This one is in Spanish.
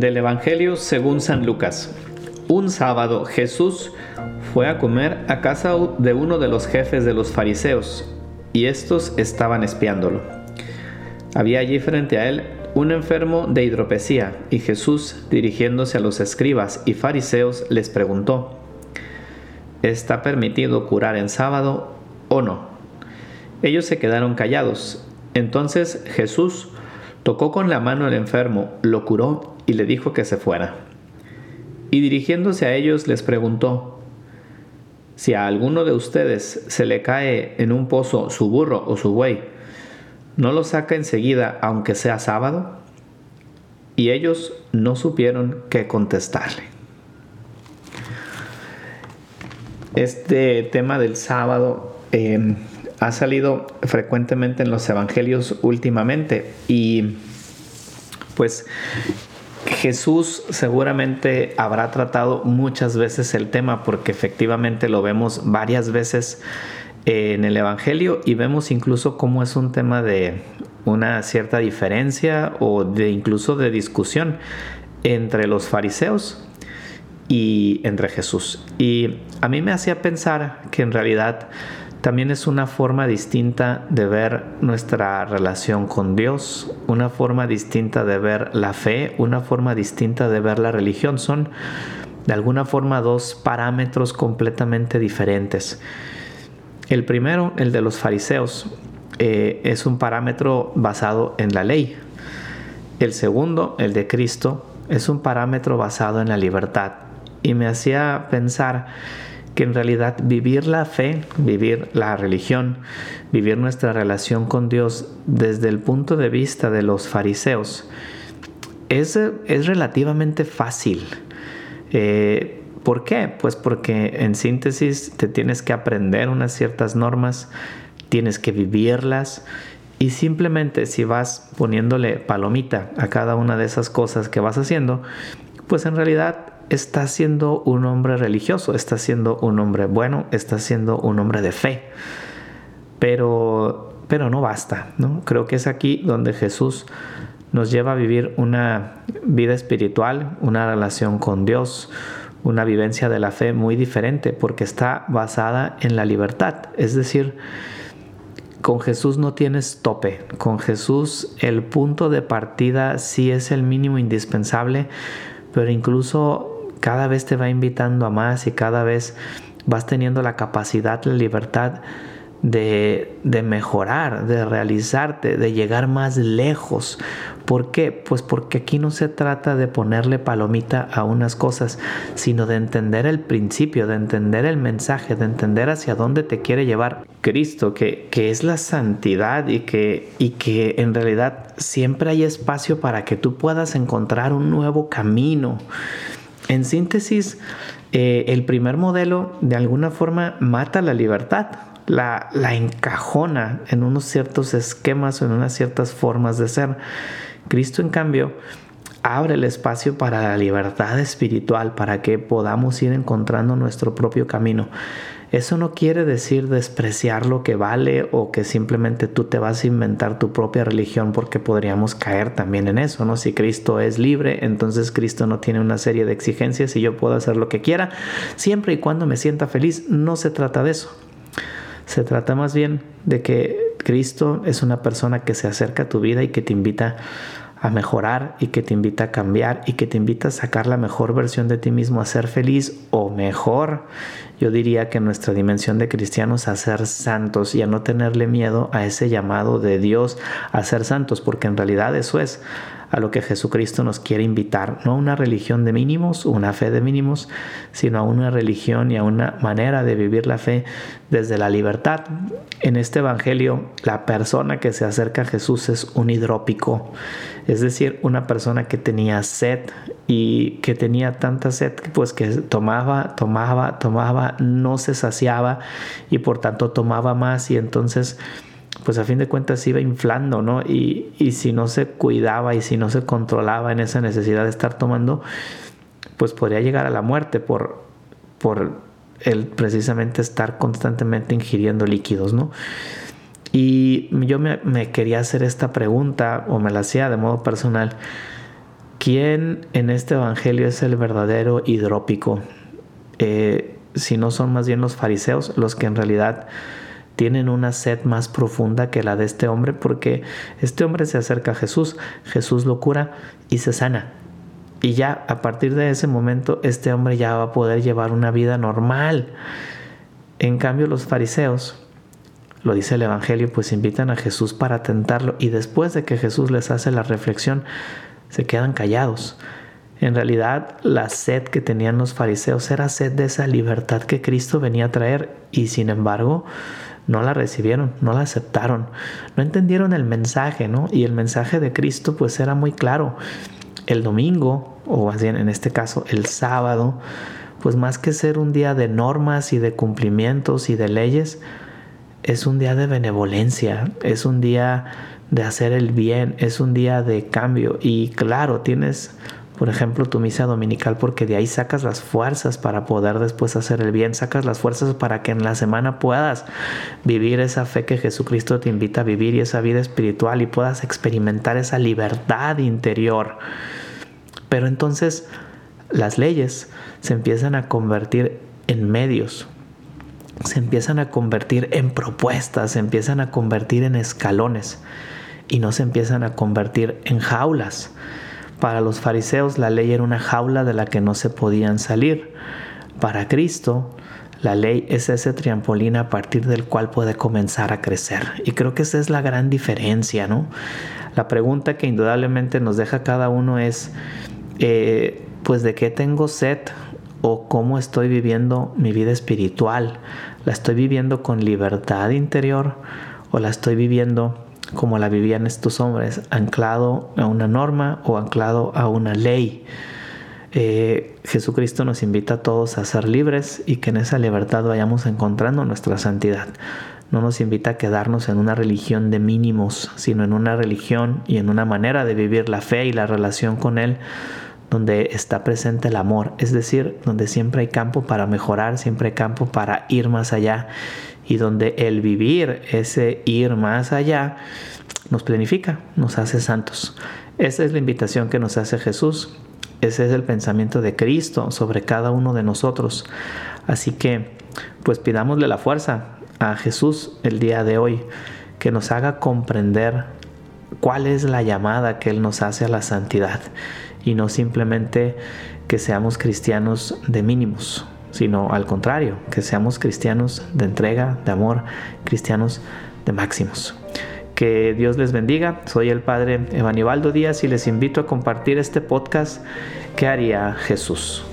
Del Evangelio según San Lucas. Un sábado Jesús fue a comer a casa de uno de los jefes de los fariseos, y estos estaban espiándolo. Había allí frente a él un enfermo de hidropesía, y Jesús, dirigiéndose a los escribas y fariseos, les preguntó, ¿Está permitido curar en sábado o no? Ellos se quedaron callados. Entonces Jesús tocó con la mano al enfermo, lo curó y le dijo que se fuera. Y dirigiéndose a ellos les preguntó, si a alguno de ustedes se le cae en un pozo su burro o su buey, ¿no lo saca enseguida aunque sea sábado? Y ellos no supieron qué contestarle. Este tema del sábado eh, ha salido frecuentemente en los evangelios últimamente y pues Jesús seguramente habrá tratado muchas veces el tema porque efectivamente lo vemos varias veces en el Evangelio y vemos incluso cómo es un tema de una cierta diferencia o de incluso de discusión entre los fariseos y entre Jesús. Y a mí me hacía pensar que en realidad también es una forma distinta de ver nuestra relación con Dios, una forma distinta de ver la fe, una forma distinta de ver la religión. Son de alguna forma dos parámetros completamente diferentes. El primero, el de los fariseos, eh, es un parámetro basado en la ley. El segundo, el de Cristo, es un parámetro basado en la libertad. Y me hacía pensar que en realidad vivir la fe, vivir la religión, vivir nuestra relación con Dios desde el punto de vista de los fariseos es, es relativamente fácil. Eh, ¿Por qué? Pues porque en síntesis te tienes que aprender unas ciertas normas, tienes que vivirlas y simplemente si vas poniéndole palomita a cada una de esas cosas que vas haciendo, pues en realidad está siendo un hombre religioso, está siendo un hombre bueno, está siendo un hombre de fe. Pero, pero no basta, ¿no? Creo que es aquí donde Jesús nos lleva a vivir una vida espiritual, una relación con Dios, una vivencia de la fe muy diferente, porque está basada en la libertad. Es decir, con Jesús no tienes tope. Con Jesús el punto de partida sí es el mínimo indispensable, pero incluso cada vez te va invitando a más y cada vez vas teniendo la capacidad, la libertad de, mejorar, de realizarte, de llegar más lejos. ¿Por qué? Pues porque aquí no se trata de ponerle palomita a unas cosas, sino de entender el principio, de entender el mensaje, de entender hacia dónde te quiere llevar Cristo, que, que es la santidad y que, y que en realidad siempre hay espacio para que tú puedas encontrar un nuevo camino. En síntesis, eh, el primer modelo de alguna forma mata la libertad, la, la encajona en unos ciertos esquemas o en unas ciertas formas de ser. Cristo, en cambio, abre el espacio para la libertad espiritual, para que podamos ir encontrando nuestro propio camino. Eso no quiere decir despreciar lo que vale o que simplemente tú te vas a inventar tu propia religión porque podríamos caer también en eso, ¿no? Si Cristo es libre, entonces Cristo no tiene una serie de exigencias y yo puedo hacer lo que quiera, siempre y cuando me sienta feliz. No se trata de eso. Se trata más bien de que Cristo es una persona que se acerca a tu vida y que te invita a mejorar y que te invita a cambiar y que te invita a sacar la mejor versión de ti mismo, a ser feliz o mejor. Yo diría que nuestra dimensión de cristianos a ser santos y a no tenerle miedo a ese llamado de Dios a ser santos, porque en realidad eso es a lo que Jesucristo nos quiere invitar, no a una religión de mínimos, una fe de mínimos, sino a una religión y a una manera de vivir la fe desde la libertad. En este Evangelio, la persona que se acerca a Jesús es un hidrópico, es decir, una persona que tenía sed y que tenía tanta sed pues que tomaba, tomaba, tomaba, no se saciaba y por tanto tomaba más y entonces pues a fin de cuentas iba inflando, ¿no? Y, si no se cuidaba y si no se controlaba en esa necesidad de estar tomando, pues podría llegar a la muerte por, por el precisamente estar constantemente ingiriendo líquidos, ¿no? Y yo me, me quería hacer esta pregunta, o me la hacía de modo personal, ¿quién en este evangelio es el verdadero hidrópico? Eh, si no son más bien los fariseos los que en realidad tienen una sed más profunda que la de este hombre porque este hombre se acerca a Jesús, Jesús lo cura y se sana. Y ya a partir de ese momento este hombre ya va a poder llevar una vida normal. En cambio los fariseos, lo dice el Evangelio, pues invitan a Jesús para tentarlo y después de que Jesús les hace la reflexión, se quedan callados. En realidad, la sed que tenían los fariseos era sed de esa libertad que Cristo venía a traer y sin embargo no la recibieron, no la aceptaron, no entendieron el mensaje, ¿no? Y el mensaje de Cristo pues era muy claro. El domingo, o más bien en este caso el sábado, pues más que ser un día de normas y de cumplimientos y de leyes, es un día de benevolencia, es un día de hacer el bien, es un día de cambio. Y claro, tienes por ejemplo, tu misa dominical, porque de ahí sacas las fuerzas para poder después hacer el bien, sacas las fuerzas para que en la semana puedas vivir esa fe que Jesucristo te invita a vivir y esa vida espiritual y puedas experimentar esa libertad interior. Pero entonces las leyes se empiezan a convertir en medios, se empiezan a convertir en propuestas, se empiezan a convertir en escalones y no se empiezan a convertir en jaulas. Para los fariseos la ley era una jaula de la que no se podían salir. Para Cristo la ley es ese trampolín a partir del cual puede comenzar a crecer. Y creo que esa es la gran diferencia, ¿no? La pregunta que indudablemente nos deja cada uno es, eh, pues de qué tengo sed o cómo estoy viviendo mi vida espiritual. ¿La estoy viviendo con libertad interior o la estoy viviendo como la vivían estos hombres, anclado a una norma o anclado a una ley. Eh, Jesucristo nos invita a todos a ser libres y que en esa libertad vayamos encontrando nuestra santidad. No nos invita a quedarnos en una religión de mínimos, sino en una religión y en una manera de vivir la fe y la relación con Él donde está presente el amor, es decir, donde siempre hay campo para mejorar, siempre hay campo para ir más allá y donde el vivir ese ir más allá nos planifica, nos hace santos. Esa es la invitación que nos hace Jesús. Ese es el pensamiento de Cristo sobre cada uno de nosotros. Así que, pues pidámosle la fuerza a Jesús el día de hoy, que nos haga comprender cuál es la llamada que Él nos hace a la santidad y no simplemente que seamos cristianos de mínimos, sino al contrario, que seamos cristianos de entrega, de amor, cristianos de máximos. Que Dios les bendiga. Soy el Padre Evanibaldo Díaz y les invito a compartir este podcast que haría Jesús.